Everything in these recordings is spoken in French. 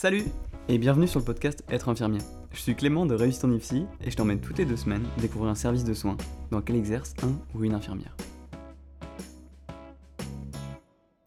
Salut et bienvenue sur le podcast Être infirmier. Je suis Clément de Réussite en IFSI et je t'emmène toutes les deux semaines découvrir un service de soins dans lequel exerce un ou une infirmière.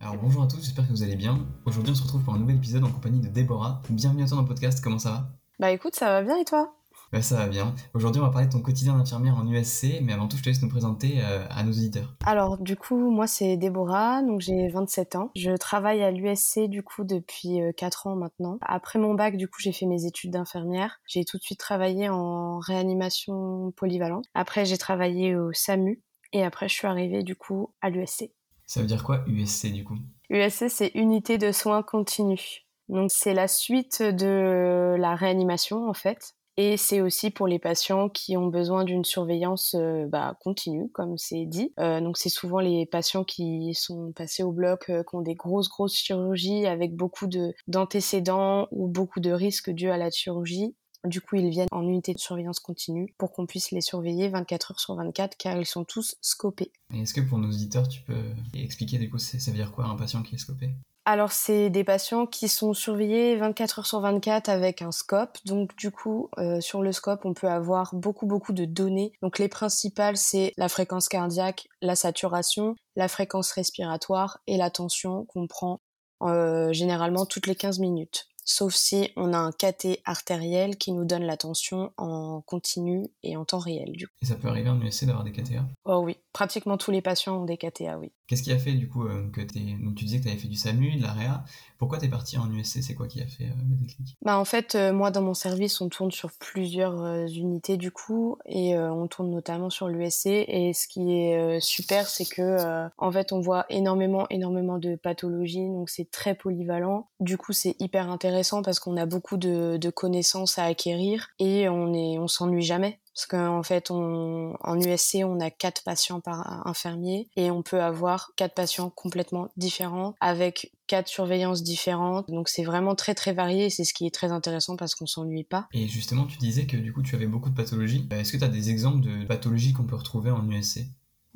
Alors bonjour à tous, j'espère que vous allez bien. Aujourd'hui on se retrouve pour un nouvel épisode en compagnie de Déborah. Bienvenue à toi dans le podcast, comment ça va? Bah écoute, ça va bien et toi? Bah, ça va bien. Aujourd'hui, on va parler de ton quotidien d'infirmière en USC, mais avant tout, je te laisse nous présenter euh, à nos auditeurs. Alors, du coup, moi, c'est Déborah, donc j'ai 27 ans. Je travaille à l'USC, du coup, depuis 4 euh, ans maintenant. Après mon bac, du coup, j'ai fait mes études d'infirmière. J'ai tout de suite travaillé en réanimation polyvalente. Après, j'ai travaillé au SAMU, et après, je suis arrivée, du coup, à l'USC. Ça veut dire quoi, USC, du coup? USC, c'est Unité de soins continus. Donc, c'est la suite de la réanimation, en fait. Et c'est aussi pour les patients qui ont besoin d'une surveillance euh, bah, continue, comme c'est dit. Euh, donc c'est souvent les patients qui sont passés au bloc, euh, qui ont des grosses grosses chirurgies avec beaucoup de d'antécédents ou beaucoup de risques dus à la chirurgie. Du coup, ils viennent en unité de surveillance continue pour qu'on puisse les surveiller 24 heures sur 24 car ils sont tous scopés. est-ce que pour nos auditeurs, tu peux expliquer du coup ça veut dire quoi un patient qui est scopé? Alors, c'est des patients qui sont surveillés 24 heures sur 24 avec un scope. Donc, du coup, euh, sur le scope, on peut avoir beaucoup, beaucoup de données. Donc, les principales, c'est la fréquence cardiaque, la saturation, la fréquence respiratoire et la tension qu'on prend euh, généralement toutes les 15 minutes sauf si on a un cathé artériel qui nous donne la tension en continu et en temps réel. Du coup. Et ça peut arriver en USC d'avoir des KTA Oh oui, pratiquement tous les patients ont des KTA, oui. Qu'est-ce qui a fait du coup euh, que tu disais que tu avais fait du SAMU, de l'AREA. Pourquoi tu es parti en USC C'est quoi qui a fait euh, le déclic? Bah en fait, euh, moi dans mon service, on tourne sur plusieurs unités du coup et on tourne notamment sur l'USC et ce qui est super, c'est que en fait, on voit énormément énormément de pathologies, donc c'est très polyvalent. Du coup, c'est hyper intéressant parce qu'on a beaucoup de, de connaissances à acquérir et on est on s'ennuie jamais parce qu'en fait, on, en USC, on a quatre patients par infirmier et on peut avoir quatre patients complètement différents avec quatre surveillances différentes. Donc c'est vraiment très très varié et c'est ce qui est très intéressant parce qu'on s'ennuie pas. Et justement, tu disais que du coup, tu avais beaucoup de pathologies. Est-ce que tu as des exemples de pathologies qu'on peut retrouver en USC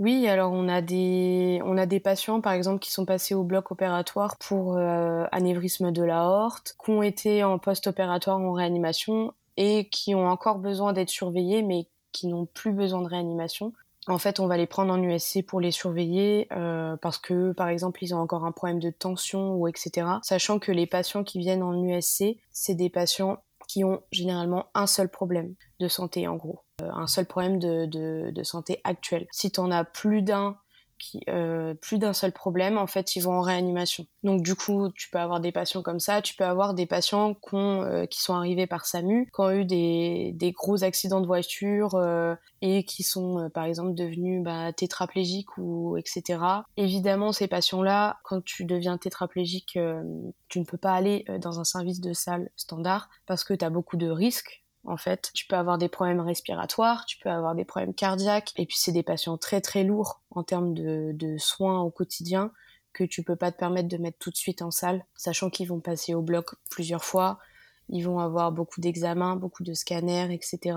oui, alors on a des on a des patients par exemple qui sont passés au bloc opératoire pour euh, anévrisme de la horte, qui ont été en post-opératoire en réanimation et qui ont encore besoin d'être surveillés, mais qui n'ont plus besoin de réanimation. En fait, on va les prendre en USC pour les surveiller euh, parce que, par exemple, ils ont encore un problème de tension ou etc. Sachant que les patients qui viennent en USC, c'est des patients qui ont généralement un seul problème de santé, en gros, euh, un seul problème de, de, de santé actuel. Si tu en as plus d'un euh, plus d'un seul problème, en fait, ils vont en réanimation. Donc du coup, tu peux avoir des patients comme ça, tu peux avoir des patients qui, euh, qui sont arrivés par SAMU, qui ont eu des, gros accidents de voiture euh, et qui sont, par exemple, devenus bah, tétraplégiques ou etc. Évidemment, ces patients-là, quand tu deviens tétraplégique, tu ne peux pas aller dans un service de salle standard parce que tu as beaucoup de risques en fait. Tu peux avoir des problèmes respiratoires, tu peux avoir des problèmes cardiaques, et puis c'est des patients très très lourds en termes de, de, soins au quotidien que tu peux pas te permettre de mettre tout de suite en salle, sachant qu'ils vont passer au bloc plusieurs fois, ils vont avoir beaucoup d'examens, beaucoup de scanners, etc.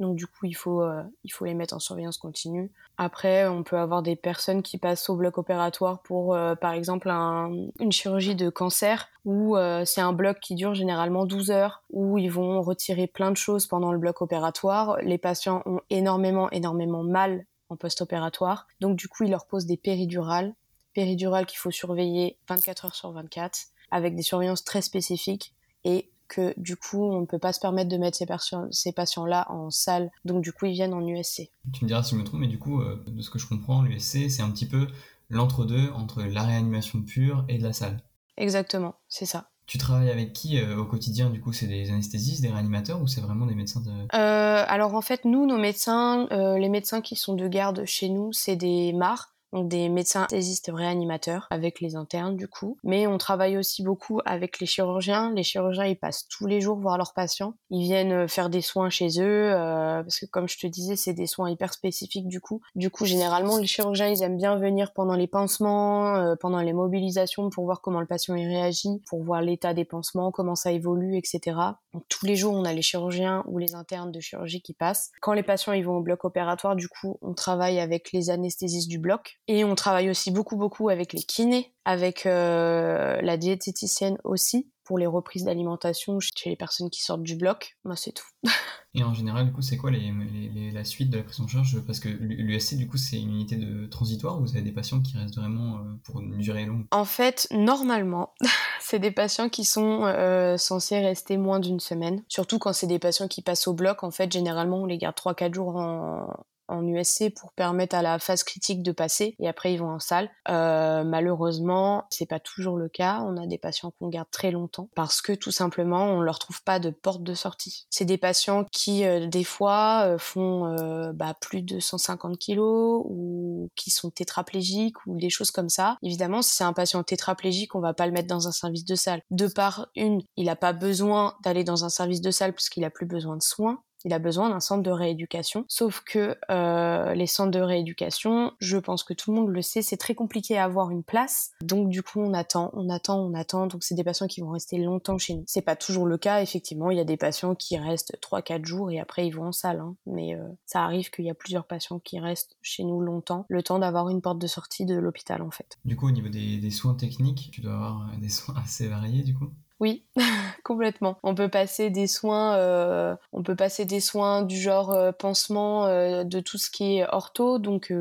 Donc du coup, il faut, euh, il faut les mettre en surveillance continue. Après, on peut avoir des personnes qui passent au bloc opératoire pour, euh, par exemple, une chirurgie de cancer, où euh, c'est un bloc qui dure généralement 12 heures, où ils vont retirer plein de choses pendant le bloc opératoire. Les patients ont énormément, énormément mal en post-opératoire. Donc du coup, ils leur posent des péridurales. Péridurales qu'il faut surveiller 24 heures sur 24, avec des surveillances très spécifiques. Et que du coup on ne peut pas se permettre de mettre ces, ces patients-là en salle, donc du coup ils viennent en USC. Tu me diras si je me trompe, mais du coup euh, de ce que je comprends, l'USC c'est un petit peu l'entre-deux entre la réanimation pure et de la salle. Exactement, c'est ça. Tu travailles avec qui euh, au quotidien Du coup, c'est des anesthésistes, des réanimateurs ou c'est vraiment des médecins de... Euh, alors en fait, nous, nos médecins, les médecins qui sont de garde chez nous, c'est des MAR, des médecins anesthésistes réanimateurs avec les internes du coup. Mais on travaille aussi beaucoup avec les chirurgiens. Les chirurgiens, ils passent tous les jours voir leurs patients. Ils viennent euh, faire des soins chez eux euh, parce que comme je te disais, c'est des soins hyper spécifiques du coup. Du coup, généralement, les chirurgiens, ils aiment bien venir pendant les pansements, euh, pendant les mobilisations pour voir comment le patient y réagit, pour voir l'état des pansements, comment ça évolue, etc. Donc tous les jours, on a les chirurgiens ou les internes de chirurgie qui passent. Quand les patients ils vont au bloc opératoire, du coup, on travaille avec les anesthésistes du bloc et on travaille aussi beaucoup, beaucoup avec les kinés, avec euh, la diététicienne aussi. pour les reprises d'alimentation chez les personnes qui sortent du bloc. Moi, c'est tout. Et en général, du coup, c'est quoi les, la suite de la prise en charge? Parce que l'USC, du coup, c'est une unité de transitoire ou vous avez des patients qui restent vraiment euh, pour une durée longue? En fait, normalement, c'est des patients qui sont euh, censés rester moins d'une semaine. Surtout quand c'est des patients qui passent au bloc. En fait, généralement, on les garde 3-4 jours en, en USC pour permettre à la phase critique de passer et après ils vont en salle. Euh, malheureusement, c'est pas toujours le cas. On a des patients qu'on garde très longtemps parce que tout simplement on leur trouve pas de porte de sortie. C'est des patients qui euh, des fois euh, font euh, bah, plus de 150 kilos ou qui sont tétraplégiques ou des choses comme ça. Évidemment, si c'est un patient tétraplégique, on va pas le mettre dans un service de salle. De part une, il a pas besoin d'aller dans un service de salle parce qu'il a plus besoin de soins il a besoin d'un centre de rééducation. Sauf que euh, les centres de rééducation, je pense que tout le monde le sait, c'est très compliqué à avoir une place. Donc du coup, on attend, on attend, on attend. Donc c'est des patients qui vont rester longtemps chez nous. C'est pas toujours le cas, effectivement. Il y a des patients qui restent 3-4 jours et après ils vont en salle. Hein. Mais euh, ça arrive qu'il y a plusieurs patients qui restent chez nous longtemps, le temps d'avoir une porte de sortie de l'hôpital en fait. Du coup, au niveau des, des soins techniques, tu dois avoir des soins assez variés du coup? Oui, complètement. On peut passer des soins, euh, on peut passer des soins du genre euh, pansement euh, de tout ce qui est ortho, donc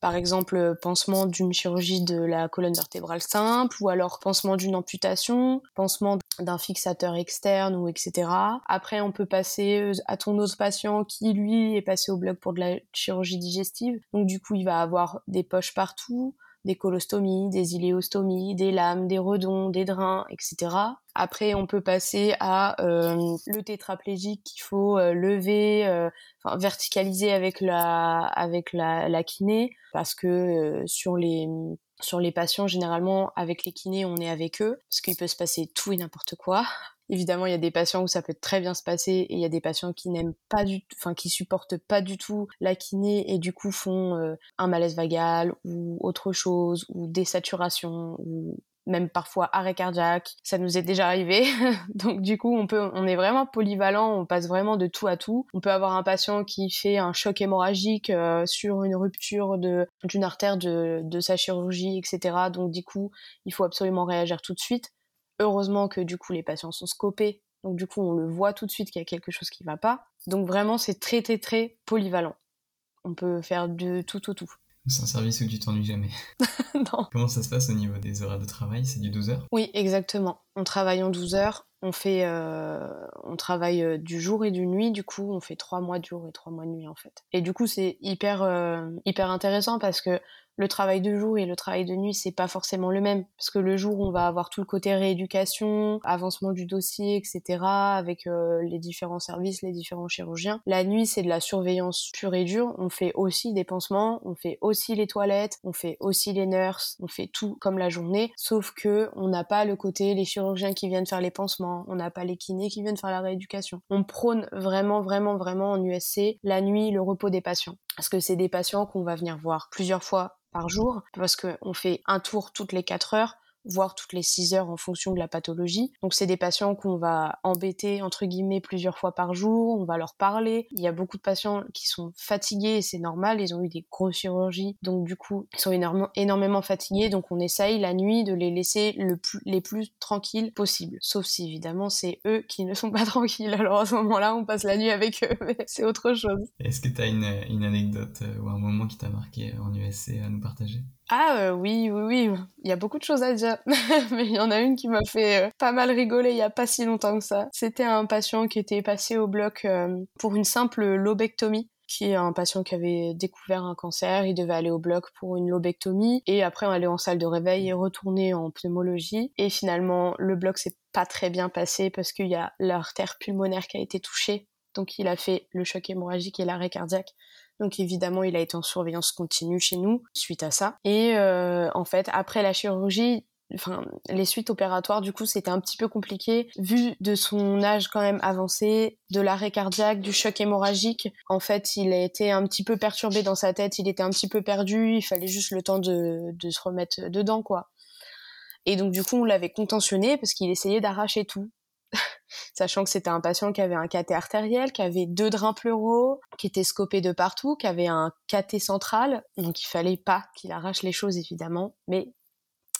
par exemple pansement d'une chirurgie de la colonne vertébrale simple, ou alors pansement d'une amputation, pansement d'un fixateur externe ou etc. Après, on peut passer à ton autre patient qui lui est passé au bloc pour de la chirurgie digestive, donc du coup il va avoir des poches partout des colostomies, des iléostomies, des lames, des redons, des drains, etc. Après, on peut passer à euh, le tétraplégique qu'il faut euh, lever, euh, enfin, verticaliser avec la avec la, la kiné, parce que sur les sur les patients, généralement, avec les kinés, on est avec eux, parce qu'il peut se passer tout et n'importe quoi. Évidemment, il y a des patients où ça peut très bien se passer et il y a des patients qui n'aiment pas du enfin qui supportent pas du tout la kiné et du coup font euh, un malaise vagal ou autre chose ou saturation ou même parfois arrêt cardiaque. Ça nous est déjà arrivé. Donc du coup, on peut, on est vraiment polyvalent, on passe vraiment de tout à tout. On peut avoir un patient qui fait un choc hémorragique euh, sur une rupture de d'une artère de, de sa chirurgie, etc. Donc du coup, il faut absolument réagir tout de suite. Heureusement que du coup les patients sont scopés, donc du coup on le voit tout de suite qu'il y a quelque chose qui va pas. Donc vraiment c'est très très très polyvalent. On peut faire de tout tout tout. C'est un service où tu t'ennuies jamais. non. Comment ça se passe au niveau des horaires de travail? C'est du 12 heures? Oui, exactement. On travaille en 12 heures. On fait, euh, on travaille euh, du jour et du nuit. Du coup, on fait trois mois de jour et trois mois de nuit en fait. Et du coup, c'est hyper, euh, hyper intéressant parce que le travail de jour et le travail de nuit, c'est pas forcément le même. Parce que le jour, on va avoir tout le côté rééducation, avancement du dossier, etc., avec euh, les différents services, les différents chirurgiens. La nuit, c'est de la surveillance pure et dure. On fait aussi des pansements, on fait aussi les toilettes, on fait aussi les nurses, on fait tout comme la journée. Sauf que on n'a pas le côté les chirurgiens qui viennent faire les pansements, on n'a pas les kinés qui viennent faire la rééducation. On prône vraiment, vraiment, vraiment en USC la nuit, le repos des patients. Parce que c'est des patients qu'on va venir voir plusieurs fois par jour, parce qu'on fait un tour toutes les 4 heures voire toutes les 6 heures en fonction de la pathologie. Donc c'est des patients qu'on va embêter entre guillemets plusieurs fois par jour, on va leur parler. Il y a beaucoup de patients qui sont fatigués et c'est normal, ils ont eu des grosses chirurgies, donc du coup ils sont énormément, énormément fatigués, donc on essaye la nuit de les laisser le plus, les plus tranquilles possible. Sauf si évidemment c'est eux qui ne sont pas tranquilles, alors à ce moment-là on passe la nuit avec eux, mais c'est autre chose. Est-ce que tu as une, une anecdote euh, ou un moment qui t'a marqué en USC à nous partager? Ah euh, oui, oui, oui, il y a beaucoup de choses à dire, mais il y en a une qui m'a fait euh, pas mal rigoler il y a pas si longtemps que ça. C'était un patient qui était passé au bloc euh, pour une simple lobectomie qui est un patient qui avait découvert un cancer, il devait aller au bloc pour une lobectomie et après aller en salle de réveil et retourner en pneumologie. Et finalement le bloc s'est pas très bien passé parce qu'il y a l'artère pulmonaire qui a été touchée. Donc il a fait le choc hémorragique et l'arrêt cardiaque donc évidemment, il a été en surveillance continue chez nous suite à ça. Et euh, en fait, après la chirurgie, enfin les suites opératoires du coup c'était un petit peu compliqué. Vu de son âge quand même avancé de l'arrêt cardiaque du choc hémorragique en fait il a été un petit peu perturbé dans sa tête. Il était un petit peu perdu. Il fallait juste le temps de, de se remettre dedans quoi. Et donc du coup on l'avait contentionné parce qu'il essayait d'arracher tout sachant que c'était un patient qui avait un cathé artériel, qui avait deux drains pleuraux, qui était scopé de partout, qui avait un cathé central, donc il fallait pas qu'il arrache les choses évidemment, mais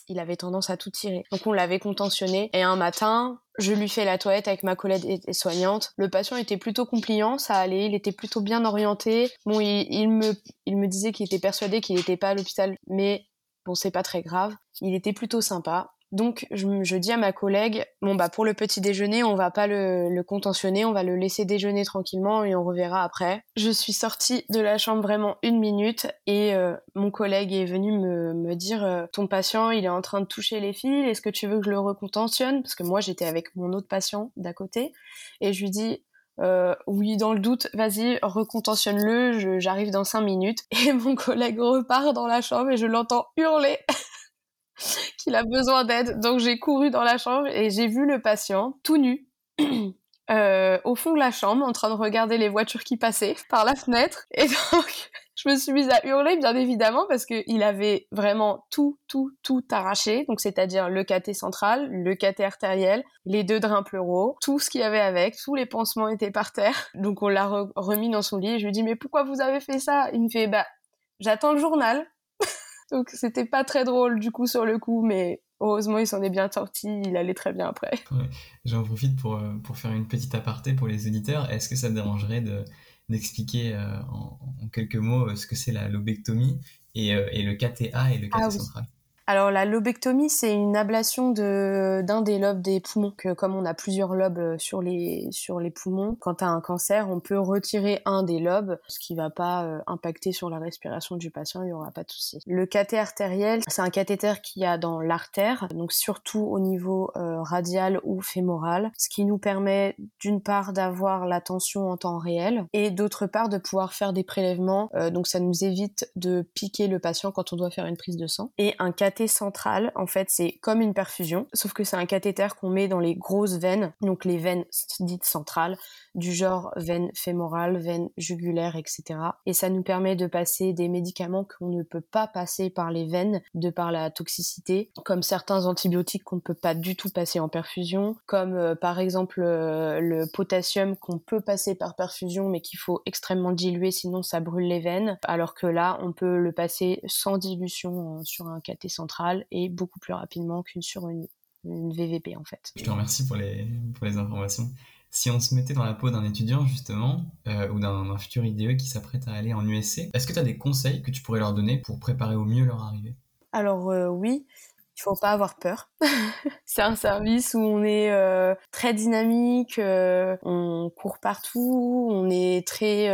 il avait tendance à tout tirer. Donc on l'avait contentionné et un matin, je lui fais la toilette avec ma collègue soignante. Le patient était plutôt compliant, ça allait, il était plutôt bien orienté. Bon, il, me, il me disait qu'il était persuadé qu'il n'était pas à l'hôpital, mais bon, c'est pas très grave. Il était plutôt sympa. Donc je, dis à ma collègue, bon bah pour le petit déjeuner, on va pas le, contentionner, on va le laisser déjeuner tranquillement et on reverra après. Je suis sortie de la chambre vraiment une minute et euh, mon collègue est venu me, dire, euh, ton patient il est en train de toucher les fils, est-ce que tu veux que je le recontentionne? Parce que moi j'étais avec mon autre patient d'à côté et je lui dis, euh, oui, dans le doute, vas-y, recontentionne-le, j'arrive dans cinq minutes. Et mon collègue repart dans la chambre et je l'entends hurler qu'il a besoin d'aide. Donc j'ai couru dans la chambre et j'ai vu le patient tout nu. Euh, au fond de la chambre, en train de regarder les voitures qui passaient par la fenêtre. Et donc, je me suis mise à hurler, bien évidemment, parce qu'il avait vraiment tout, tout, tout arraché. Donc, c'est-à-dire le caté central, le caté artériel, les deux drains pleuraux, tout ce qu'il y avait avec, tous les pansements étaient par terre. Donc, on l'a remis dans son lit et je lui dis, mais pourquoi vous avez fait ça? Il me fait, bah, j'attends le journal. Donc c'était pas très drôle du coup sur le coup, mais heureusement il s'en est bien sorti, il allait très bien après. J'en profite pour, euh, pour faire une petite aparté pour les auditeurs. Est-ce que ça te dérangerait de, d'expliquer euh, en, quelques mots euh, ce que c'est la lobectomie et, et le KTA et le KT ah central? Alors la lobectomie, c'est une ablation de d'un des lobes des poumons. Que comme on a plusieurs lobes euh, sur les sur les poumons, quand tu un cancer, on peut retirer un des lobes, ce qui va pas euh, impacter sur la respiration du patient, il y aura pas de souci. Le cathéter artériel, c'est un cathéter qui a dans l'artère, donc surtout au niveau euh, radial ou fémoral, ce qui nous permet d'une part d'avoir la tension en temps réel et d'autre part de pouvoir faire des prélèvements. donc ça nous évite de piquer le patient quand on doit faire une prise de sang. Et un centrale, en fait, c'est comme une perfusion, sauf que c'est un cathéter qu'on met dans les grosses veines, donc les veines dites centrales, du genre veine fémorale, veine jugulaire, etc. Et ça nous permet de passer des médicaments qu'on ne peut pas passer par les veines de par la toxicité, comme certains antibiotiques qu'on ne peut pas du tout passer en perfusion, comme euh, par exemple euh, le potassium qu'on peut passer par perfusion mais qu'il faut extrêmement diluer sinon ça brûle les veines, alors que là on peut le passer sans dilution sur un cathé central et beaucoup plus rapidement qu'une sur une, VVP en fait. Je te remercie pour les, pour les informations. Si on se mettait dans la peau d'un étudiant, justement, euh, ou d'un futur IDE qui s'apprête à aller en USC, est-ce que tu as des conseils que tu pourrais leur donner pour préparer au mieux leur arrivée? Alors euh, oui, il faut pas avoir peur. c'est un service où on est euh, très dynamique, on court partout, on est très,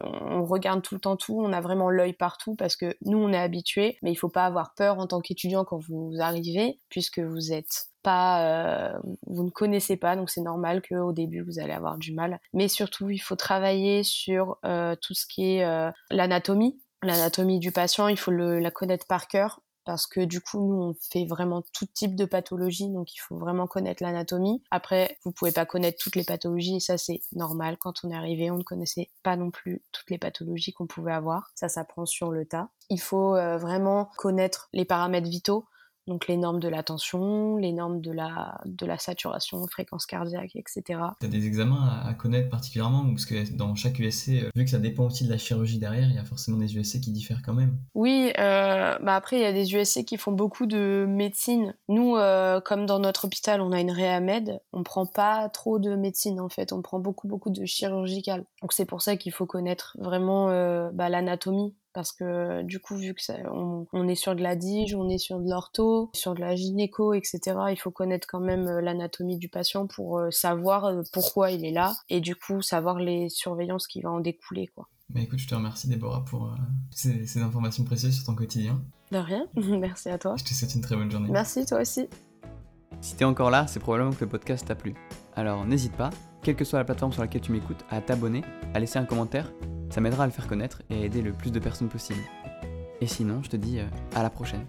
on regarde tout le temps tout, on a vraiment l'œil partout parce que nous on est habitués, mais il faut pas avoir peur en tant qu'étudiant quand vous arrivez, puisque vous êtes pas, euh, vous ne connaissez pas, donc c'est normal qu'au début vous allez avoir du mal. Mais surtout, il faut travailler sur euh, tout ce qui est euh, l'anatomie, l'anatomie du patient. Il faut la connaître par cœur parce que du coup, nous, on fait vraiment tout type de pathologie, donc il faut vraiment connaître l'anatomie. Après, vous pouvez pas connaître toutes les pathologies, et ça, c'est normal. Quand on est arrivé, on ne connaissait pas non plus toutes les pathologies qu'on pouvait avoir. Ça s'apprend sur le tas. Il faut vraiment connaître les paramètres vitaux donc les normes de la tension, les normes de la, de la saturation, fréquence cardiaque, etc. Tu as des examens à, connaître particulièrement Parce que dans chaque USC, euh, vu que ça dépend aussi de la chirurgie derrière, il y a forcément des USC qui diffèrent quand même. Oui, euh, bah après il y a des USC qui font beaucoup de médecine. Nous, euh, comme dans notre hôpital, on a une réamed, on prend pas trop de médecine en fait, on prend beaucoup beaucoup de chirurgical. Donc c'est pour ça qu'il faut connaître vraiment bah, l'anatomie parce que du coup vu que ça, on, est sur de la dige, on est sur de l'ortho, sur de la gynéco, etc. Il faut connaître quand même euh, l'anatomie du patient pour euh, savoir euh, pourquoi il est là et du coup savoir les surveillances qui vont en découler quoi. Bah écoute, je te remercie Déborah pour ces, ces, informations précieuses sur ton quotidien. De rien, merci à toi. Je te souhaite une très bonne journée. Merci toi aussi. Si t'es encore là, c'est probablement que le podcast t'a plu. Alors n'hésite pas, quelle que soit la plateforme sur laquelle tu m'écoutes, à t'abonner, à laisser un commentaire ça m'aidera à le faire connaître et à aider le plus de personnes possible. Et sinon, je te dis euh, à la prochaine.